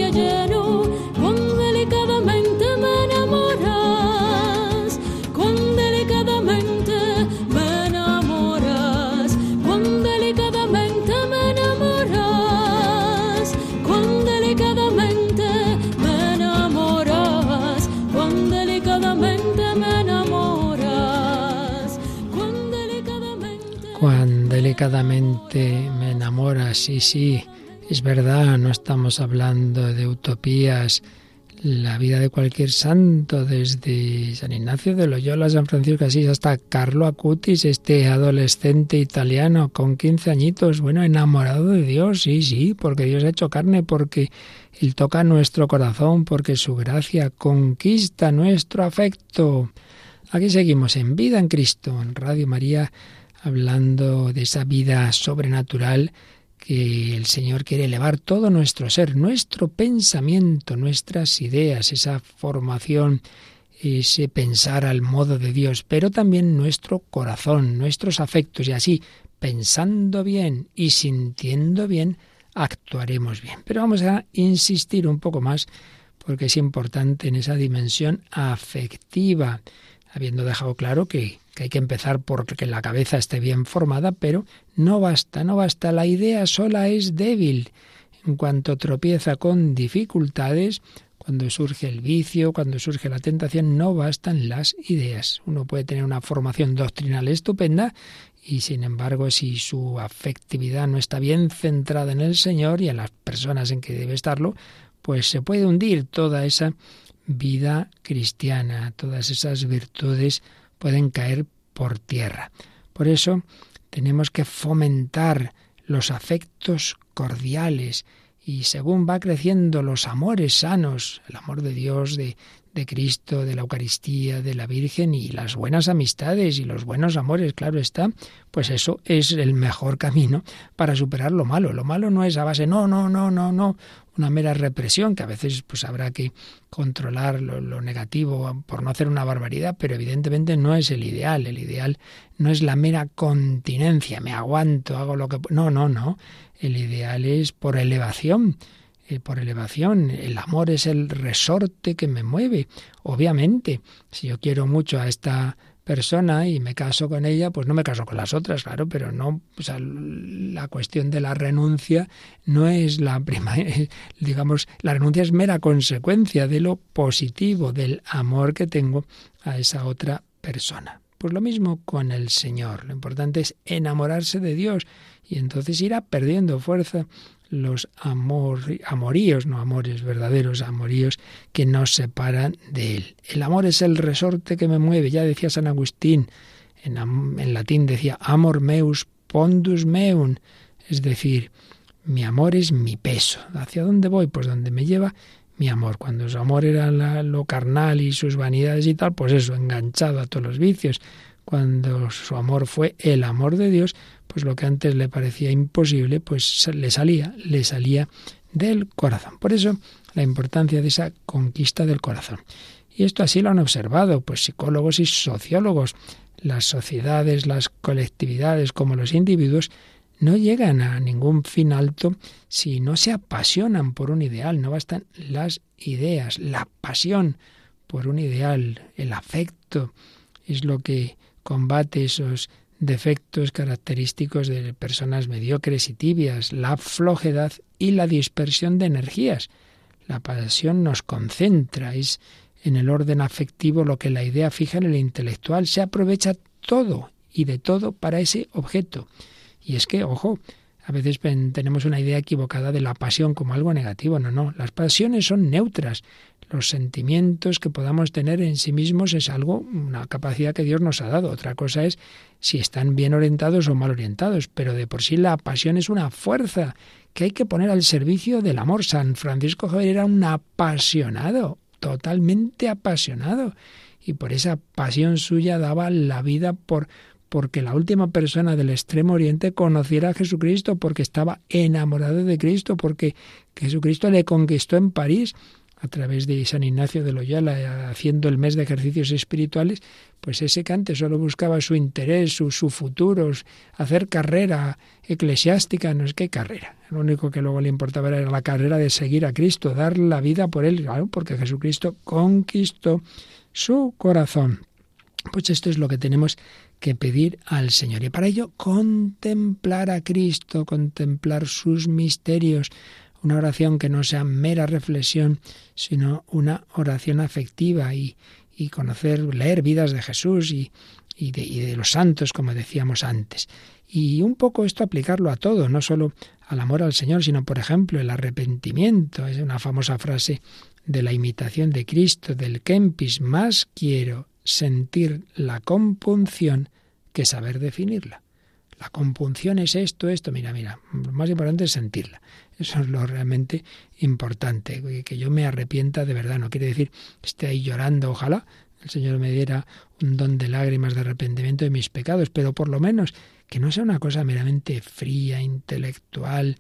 delicadamente me enamora, sí, sí, es verdad, no estamos hablando de utopías. La vida de cualquier santo, desde San Ignacio de Loyola, San Francisco Asís, hasta Carlo Acutis, este adolescente italiano con 15 añitos, bueno, enamorado de Dios, sí, sí, porque Dios ha hecho carne, porque Él toca nuestro corazón, porque su gracia conquista nuestro afecto. Aquí seguimos en Vida en Cristo, en Radio María hablando de esa vida sobrenatural que el Señor quiere elevar todo nuestro ser, nuestro pensamiento, nuestras ideas, esa formación, ese pensar al modo de Dios, pero también nuestro corazón, nuestros afectos y así, pensando bien y sintiendo bien, actuaremos bien. Pero vamos a insistir un poco más porque es importante en esa dimensión afectiva, habiendo dejado claro que que hay que empezar porque la cabeza esté bien formada, pero no basta, no basta. La idea sola es débil. En cuanto tropieza con dificultades, cuando surge el vicio, cuando surge la tentación, no bastan las ideas. Uno puede tener una formación doctrinal estupenda y sin embargo si su afectividad no está bien centrada en el Señor y en las personas en que debe estarlo, pues se puede hundir toda esa vida cristiana, todas esas virtudes pueden caer por tierra. Por eso tenemos que fomentar los afectos cordiales y según va creciendo los amores sanos, el amor de Dios, de, de Cristo, de la Eucaristía, de la Virgen y las buenas amistades y los buenos amores, claro está, pues eso es el mejor camino para superar lo malo. Lo malo no es a base, no, no, no, no, no, una mera represión, que a veces pues habrá que controlar lo, negativo por no hacer una barbaridad, pero evidentemente no es el ideal. El ideal no es la mera continencia, me aguanto, hago lo que... No, no, no. El ideal es por elevación. Eh, por elevación. El amor es el resorte que me mueve. Obviamente, si yo quiero mucho a esta persona y me caso con ella, pues no me caso con las otras, claro, pero no, la cuestión de la renuncia no es la prima, digamos, la renuncia es mera consecuencia de lo positivo, del amor que tengo a esa otra persona. Pues lo mismo con el Señor. Lo importante es enamorarse de Dios y entonces irá perdiendo fuerza los amor, amoríos, no amores verdaderos, amoríos que nos separan de Él. El amor es el resorte que me mueve, ya decía San Agustín, en, latín decía amor meus pondus meum, es decir, mi amor es mi peso. ¿Hacia dónde voy? Pues donde me lleva mi amor. Cuando su amor era lo carnal y sus vanidades y tal, pues eso, enganchado a todos los vicios. Cuando su amor fue el amor de Dios, pues lo que antes le parecía imposible, pues le salía, le salía del corazón. Por eso la importancia de esa conquista del corazón. Y esto así lo han observado, pues psicólogos y sociólogos. Las sociedades, las colectividades como los individuos no llegan a ningún fin alto si no se apasionan por un ideal. No bastan las ideas, la pasión por un ideal, el afecto, es lo que combate esos defectos característicos de personas mediocres y tibias, la flojedad y la dispersión de energías. La pasión nos concentra, es en el orden afectivo lo que la idea fija en el intelectual, se aprovecha todo y de todo para ese objeto. Y es que, ojo, a veces tenemos una idea equivocada de la pasión como algo negativo. No, no, las pasiones son neutras. Los sentimientos que podamos tener en sí mismos es algo, una capacidad que Dios nos ha dado. Otra cosa es si están bien orientados o mal orientados. Pero de por sí la pasión es una fuerza que hay que poner al servicio del amor. San Francisco Javier era un apasionado, totalmente apasionado. Y por esa pasión suya daba la vida por porque la última persona del extremo oriente conociera a Jesucristo, porque estaba enamorado de Cristo, porque Jesucristo le conquistó en París a través de San Ignacio de Loyola, haciendo el mes de ejercicios espirituales, pues ese cante solo buscaba su interés, su, su futuro, hacer carrera eclesiástica, no es que carrera. Lo único que luego le importaba era la carrera de seguir a Cristo, dar la vida por él, claro, porque Jesucristo conquistó su corazón. Pues esto es lo que tenemos que pedir al Señor. Y para ello contemplar a Cristo, contemplar sus misterios. Una oración que no sea mera reflexión, sino una oración afectiva y, y conocer, leer vidas de Jesús y, y, de, y de los santos, como decíamos antes. Y un poco esto aplicarlo a todo, no solo al amor al Señor, sino, por ejemplo, el arrepentimiento. Es una famosa frase de la imitación de Cristo, del Kempis, más quiero sentir la compunción que saber definirla. La compunción es esto, esto, mira, mira, lo más importante es sentirla. Eso es lo realmente importante, que yo me arrepienta de verdad, no quiere decir que esté ahí llorando, ojalá el Señor me diera un don de lágrimas de arrepentimiento de mis pecados, pero por lo menos que no sea una cosa meramente fría, intelectual.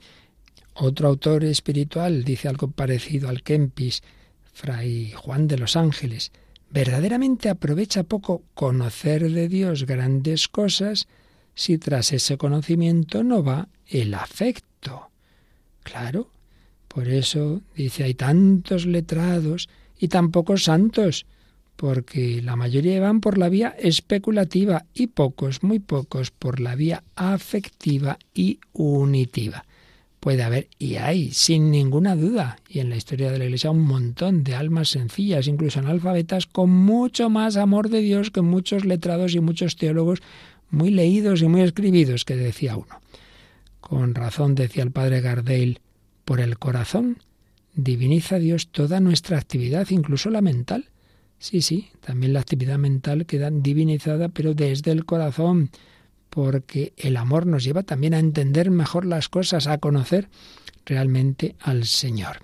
Otro autor espiritual dice algo parecido al Kempis, Fray Juan de los Ángeles verdaderamente aprovecha poco conocer de Dios grandes cosas si tras ese conocimiento no va el afecto. Claro, por eso dice hay tantos letrados y tan pocos santos, porque la mayoría van por la vía especulativa y pocos, muy pocos, por la vía afectiva y unitiva puede haber y hay, sin ninguna duda, y en la historia de la Iglesia un montón de almas sencillas, incluso analfabetas, con mucho más amor de Dios que muchos letrados y muchos teólogos muy leídos y muy escribidos, que decía uno. Con razón decía el padre Gardel, por el corazón diviniza Dios toda nuestra actividad, incluso la mental. Sí, sí, también la actividad mental queda divinizada, pero desde el corazón porque el amor nos lleva también a entender mejor las cosas, a conocer realmente al Señor.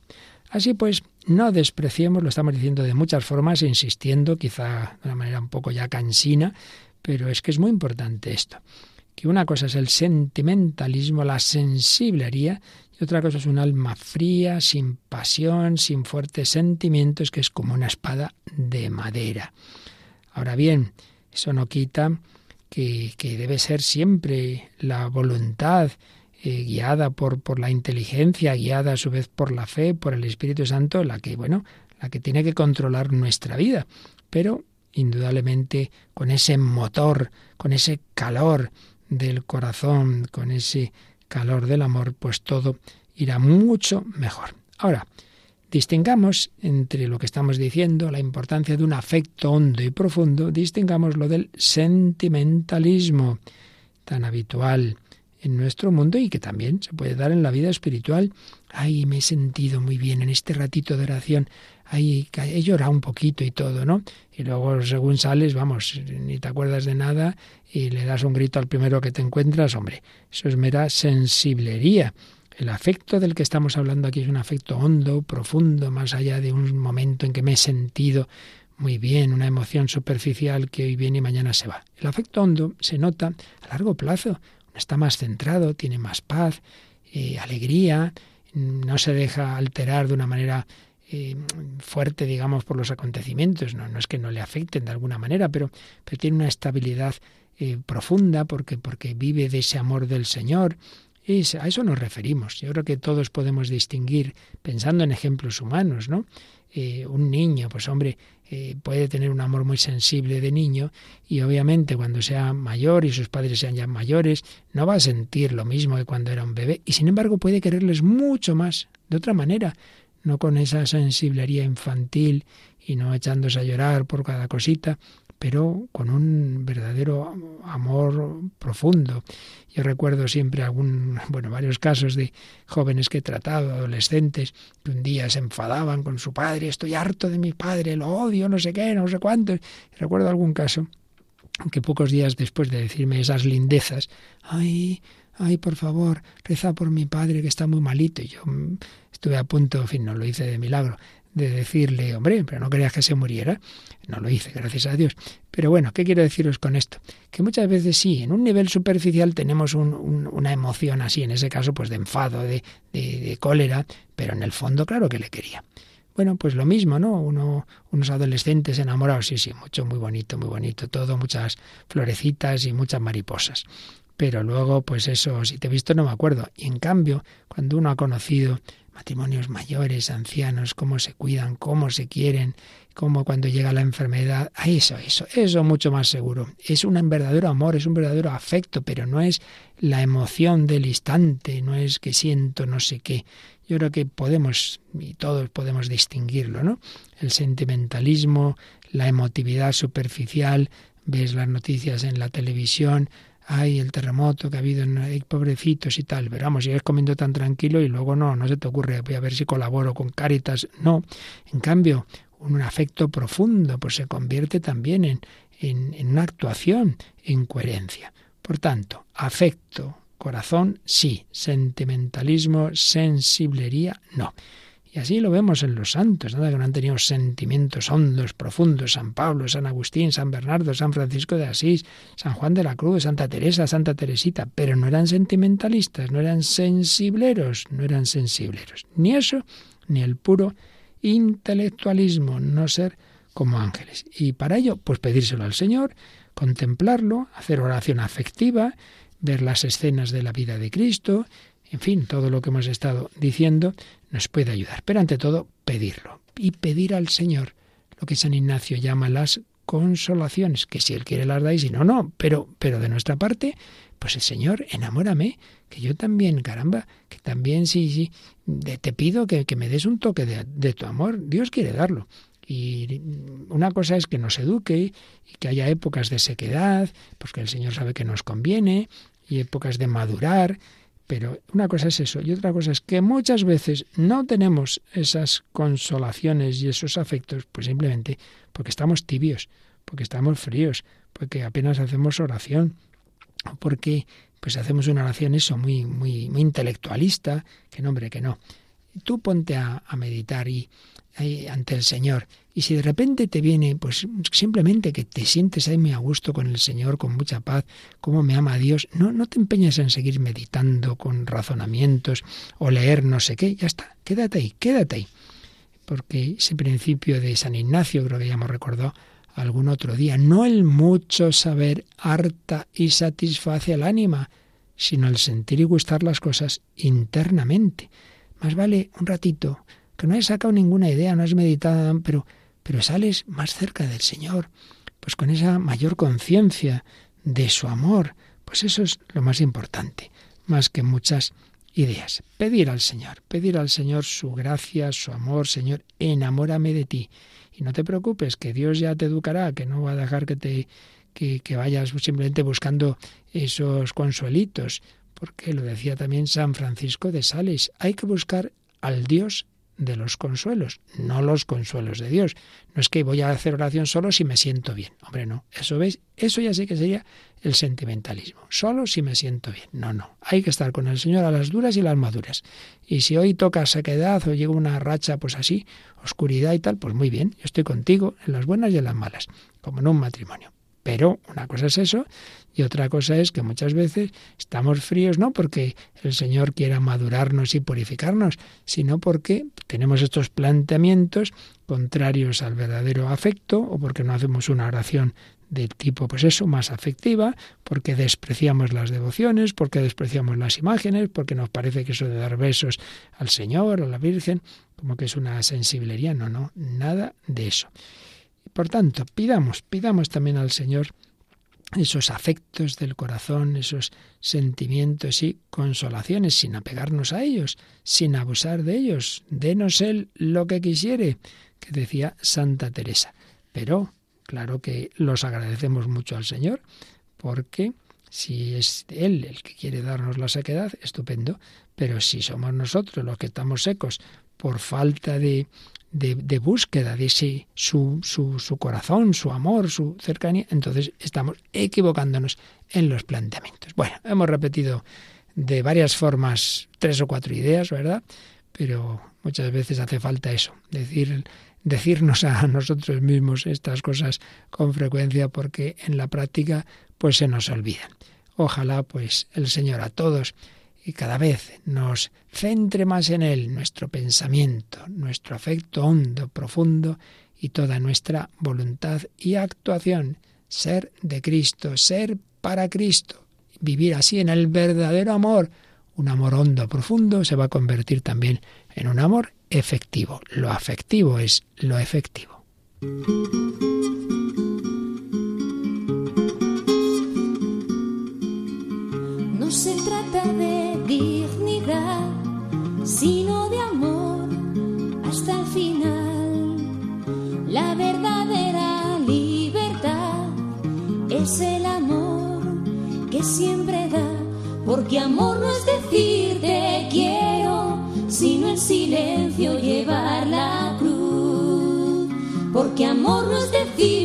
Así pues, no despreciemos, lo estamos diciendo de muchas formas, insistiendo, quizá de una manera un poco ya cansina, pero es que es muy importante esto. Que una cosa es el sentimentalismo, la sensiblería, y otra cosa es un alma fría, sin pasión, sin fuertes sentimientos, que es como una espada de madera. Ahora bien, eso no quita que, debe ser siempre la voluntad eh, guiada por, por la inteligencia, guiada a su vez por la fe, por el Espíritu Santo, la que, bueno, la que tiene que controlar nuestra vida. Pero, indudablemente, con ese motor, con ese calor del corazón, con ese calor del amor, pues todo irá mucho mejor. Ahora, Distingamos entre lo que estamos diciendo, la importancia de un afecto hondo y profundo, distingamos lo del sentimentalismo tan habitual en nuestro mundo y que también se puede dar en la vida espiritual. Ay, me he sentido muy bien en este ratito de oración. Ay, he llorado un poquito y todo, ¿no? Y luego, según sales, vamos, ni te acuerdas de nada y le das un grito al primero que te encuentras. Hombre, eso es mera sensiblería. El afecto del que estamos hablando aquí es un afecto hondo, profundo, más allá de un momento en que me he sentido muy bien, una emoción superficial que hoy viene y mañana se va. El afecto hondo se nota a largo plazo, está más centrado, tiene más paz, eh, alegría, no se deja alterar de una manera eh, fuerte, digamos, por los acontecimientos. No, no es que no le afecten de alguna manera, pero, pero tiene una estabilidad eh, profunda porque, porque vive de ese amor del Señor Es, a eso nos referimos. Yo creo que todos podemos distinguir, pensando en ejemplos humanos, ¿no? Eh, un niño, pues hombre, puede tener un amor muy sensible de niño y obviamente cuando sea mayor y sus padres sean ya mayores, no va a sentir lo mismo que cuando era un bebé y sin embargo puede quererles mucho más, de otra manera, no con esa sensiblería infantil y no echándose a llorar por cada cosita, pero con un verdadero amor profundo. Yo recuerdo siempre algún, bueno, varios casos de jóvenes que he tratado, adolescentes, que un día se enfadaban con su padre, estoy harto de mi padre, lo odio, no sé qué, no sé cuánto. recuerdo algún caso que pocos días después de decirme esas lindezas, ay, ay, por favor, reza por mi padre que está muy malito. Y yo mm, estuve a punto, en fin, no lo hice de milagro, de decirle, hombre, pero no querías que se muriera. No lo hice, gracias a Dios. Pero bueno, ¿qué quiero deciros con esto? Que muchas veces sí, en un nivel superficial tenemos una emoción así, en ese caso, pues de enfado, de, de, cólera, pero en el fondo, claro que le quería. Bueno, pues lo mismo, ¿no? Uno, unos adolescentes enamorados, sí, sí, mucho, muy bonito, muy bonito, todo, muchas florecitas y muchas mariposas. Pero luego, pues eso, si te he visto no me acuerdo. Y en cambio, cuando uno ha conocido matrimonios mayores, ancianos, cómo se cuidan, cómo se quieren, cómo cuando llega la enfermedad, eso, eso, eso mucho más seguro. Es un verdadero amor, es un verdadero afecto, pero no es la emoción del instante, no es que siento no sé qué. Yo creo que podemos, y todos podemos distinguirlo, ¿no? El sentimentalismo, la emotividad superficial, ves las noticias en la televisión, ay, el terremoto que ha habido, hay pobrecitos y tal, pero vamos, sigues comiendo tan tranquilo y luego no, no se te ocurre, voy a ver si colaboro con Cáritas, no. En cambio, un afecto profundo, pues se convierte también en, en, en una actuación en coherencia. Por tanto, afecto, corazón, sí, sentimentalismo, sensiblería, no. Y así lo vemos en los santos, nada que no han tenido sentimientos hondos, profundos, San Pablo, San Agustín, San Bernardo, San Francisco de Asís, San Juan de la Cruz, Santa Teresa, Santa Teresita, pero no eran sentimentalistas, no eran sensibleros, no eran sensibleros. Ni eso, ni el puro intelectualismo, no ser como ángeles. Y para ello, pues pedírselo al Señor, contemplarlo, hacer oración afectiva, ver las escenas de la vida de Cristo, en fin, todo lo que hemos estado diciendo nos puede ayudar. Pero ante todo, pedirlo. Y pedir al Señor lo que San Ignacio llama las consolaciones, que si Él quiere las da y no, no. Pero, pero de nuestra parte, pues el Señor, enamórame, que yo también, caramba, que también sí, sí, te pido que, me des un toque de, de tu amor. Dios quiere darlo. Y una cosa es que nos eduque y que haya épocas de sequedad, pues que el Señor sabe que nos conviene, y épocas de madurar, pero una cosa es eso y otra cosa es que muchas veces no tenemos esas consolaciones y esos afectos, pues simplemente porque estamos tibios, porque estamos fríos, porque apenas hacemos oración, porque pues hacemos una oración eso muy muy muy intelectualista, que no que no. Tú ponte a, meditar y ante el Señor. Y si de repente te viene, pues simplemente que te sientes ahí muy a gusto con el Señor, con mucha paz, cómo me ama Dios, no, no te empeñes en seguir meditando con razonamientos o leer no sé qué, ya está, quédate ahí, quédate ahí. Porque ese principio de San Ignacio, creo que ya hemos recordado algún otro día, no el mucho saber harta y satisface al ánima, sino el sentir y gustar las cosas internamente. Más vale un ratito, que no has sacado ninguna idea, no has meditado, pero, pero sales más cerca del Señor, pues con esa mayor conciencia de su amor, pues eso es lo más importante, más que muchas ideas. Pedir al Señor, pedir al Señor su gracia, su amor, Señor, enamórame de ti. Y no te preocupes, que Dios ya te educará, que no va a dejar que te que, que vayas simplemente buscando esos consuelitos, porque lo decía también San Francisco de Sales, hay que buscar al Dios de los consuelos, no los consuelos de Dios. No es que voy a hacer oración solo si me siento bien. Hombre, no. Eso veis, eso ya sé que sería el sentimentalismo. Solo si me siento bien. No, no. Hay que estar con el Señor a las duras y las maduras. Y si hoy toca sequedad o llega una racha, pues así, oscuridad y tal, pues muy bien. Yo estoy contigo en las buenas y en las malas, como en un matrimonio. Pero una cosa es eso y otra cosa es que muchas veces estamos fríos no porque el Señor quiera madurarnos y purificarnos, sino porque tenemos estos planteamientos contrarios al verdadero afecto o porque no hacemos una oración de tipo, pues eso, más afectiva, porque despreciamos las devociones, porque despreciamos las imágenes, porque nos parece que eso de dar besos al Señor, a la Virgen, como que es una sensiblería. No, no, nada de eso. Por tanto, pidamos, pidamos también al Señor esos afectos del corazón, esos sentimientos y consolaciones, sin apegarnos a ellos, sin abusar de ellos. Denos Él lo que quisiere, que decía Santa Teresa. Pero, claro que los agradecemos mucho al Señor, porque si es Él el que quiere darnos la sequedad, estupendo, pero si somos nosotros los que estamos secos por falta de, de, búsqueda de ese, su, su, su corazón, su amor, su cercanía, entonces estamos equivocándonos en los planteamientos. Bueno, hemos repetido de varias formas tres o cuatro ideas, ¿verdad? Pero muchas veces hace falta eso, decir, decirnos a nosotros mismos estas cosas con frecuencia porque en la práctica pues se nos olvidan. Ojalá pues el Señor a todos y cada vez nos centre más en Él nuestro pensamiento, nuestro afecto hondo, profundo y toda nuestra voluntad y actuación. Ser de Cristo, ser para Cristo, vivir así en el verdadero amor. Un amor hondo, profundo, se va a convertir también en un amor efectivo. Lo afectivo es lo efectivo. No se trata de dignidad, sino de amor hasta el final. La verdadera libertad es el amor que siempre da, porque amor no es decir te quiero, sino en silencio llevar la cruz. Porque amor no es decir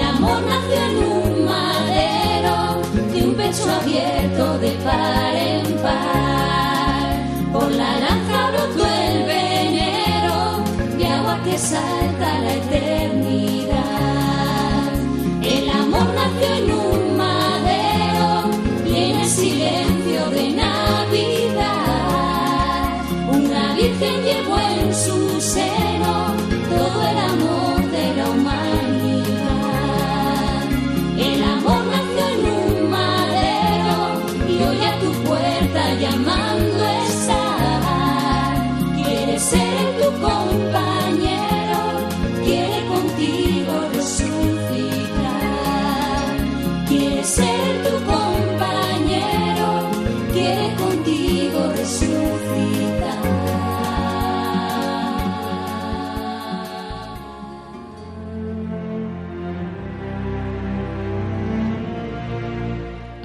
El amor nació en un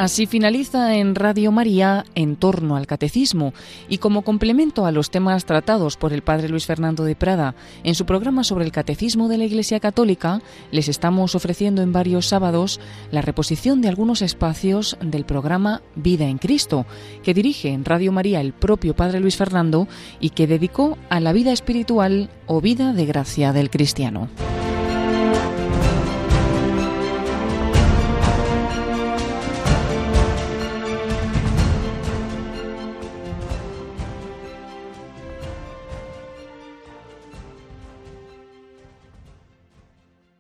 Así finaliza en Radio María en torno al catecismo y como complemento a los temas tratados por el padre Luis Fernando de Prada en su programa sobre el catecismo de la Iglesia Católica, les estamos ofreciendo en varios sábados la reposición de algunos espacios del programa Vida en Cristo, que dirige en Radio María el propio padre Luis Fernando y que dedicó a la vida espiritual o vida de gracia del cristiano.